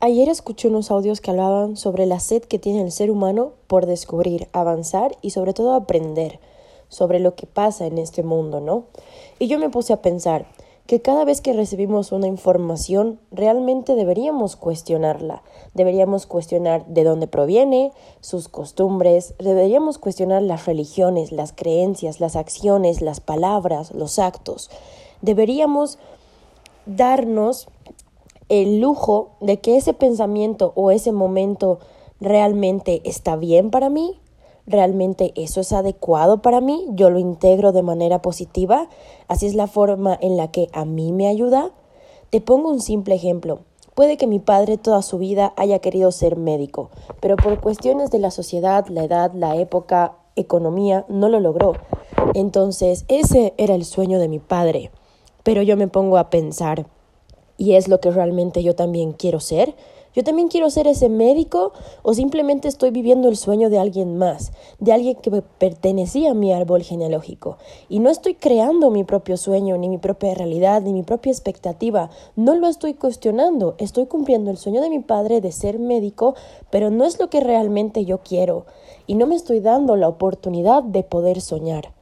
Ayer escuché unos audios que hablaban sobre la sed que tiene el ser humano por descubrir, avanzar y sobre todo aprender sobre lo que pasa en este mundo, ¿no? Y yo me puse a pensar que cada vez que recibimos una información realmente deberíamos cuestionarla, deberíamos cuestionar de dónde proviene, sus costumbres, deberíamos cuestionar las religiones, las creencias, las acciones, las palabras, los actos. Deberíamos darnos el lujo de que ese pensamiento o ese momento realmente está bien para mí, realmente eso es adecuado para mí, yo lo integro de manera positiva, así es la forma en la que a mí me ayuda. Te pongo un simple ejemplo. Puede que mi padre toda su vida haya querido ser médico, pero por cuestiones de la sociedad, la edad, la época, economía, no lo logró. Entonces, ese era el sueño de mi padre. Pero yo me pongo a pensar, y es lo que realmente yo también quiero ser? ¿Yo también quiero ser ese médico o simplemente estoy viviendo el sueño de alguien más, de alguien que pertenecía a mi árbol genealógico? Y no estoy creando mi propio sueño, ni mi propia realidad, ni mi propia expectativa. No lo estoy cuestionando. Estoy cumpliendo el sueño de mi padre de ser médico, pero no es lo que realmente yo quiero. Y no me estoy dando la oportunidad de poder soñar.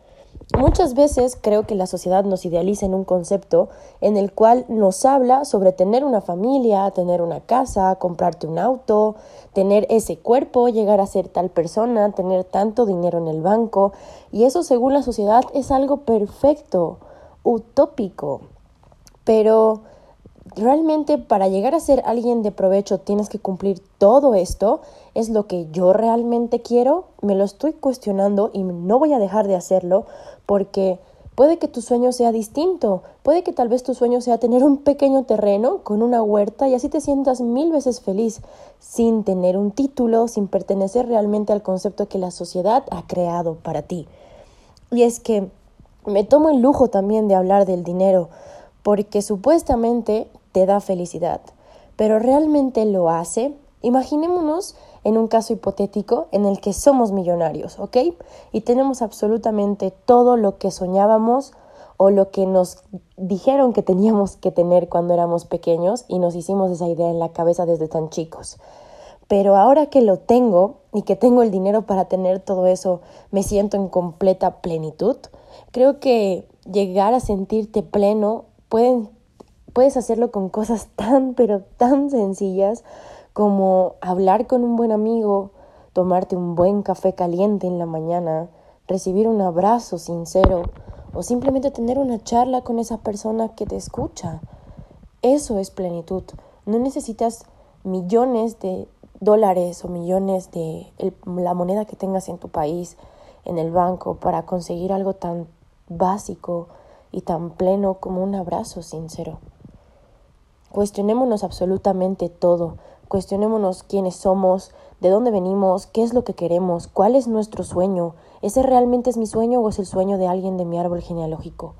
Muchas veces creo que la sociedad nos idealiza en un concepto en el cual nos habla sobre tener una familia, tener una casa, comprarte un auto, tener ese cuerpo, llegar a ser tal persona, tener tanto dinero en el banco. Y eso según la sociedad es algo perfecto, utópico. Pero realmente para llegar a ser alguien de provecho tienes que cumplir todo esto, es lo que yo realmente quiero, me lo estoy cuestionando y no voy a dejar de hacerlo porque puede que tu sueño sea distinto, puede que tal vez tu sueño sea tener un pequeño terreno con una huerta y así te sientas mil veces feliz sin tener un título, sin pertenecer realmente al concepto que la sociedad ha creado para ti. Y es que me tomo el lujo también de hablar del dinero, porque supuestamente te da felicidad, pero realmente lo hace. Imaginémonos en un caso hipotético en el que somos millonarios, ¿ok? Y tenemos absolutamente todo lo que soñábamos o lo que nos dijeron que teníamos que tener cuando éramos pequeños y nos hicimos esa idea en la cabeza desde tan chicos. Pero ahora que lo tengo y que tengo el dinero para tener todo eso, me siento en completa plenitud. Creo que llegar a sentirte pleno puedes hacerlo con cosas tan, pero tan sencillas como hablar con un buen amigo, tomarte un buen café caliente en la mañana, recibir un abrazo sincero o simplemente tener una charla con esa persona que te escucha. Eso es plenitud. No necesitas millones de dólares o millones de la moneda que tengas en tu país, en el banco, para conseguir algo tan básico y tan pleno como un abrazo sincero. Cuestionémonos absolutamente todo, cuestionémonos quiénes somos, de dónde venimos, qué es lo que queremos, cuál es nuestro sueño, ¿ese realmente es mi sueño o es el sueño de alguien de mi árbol genealógico?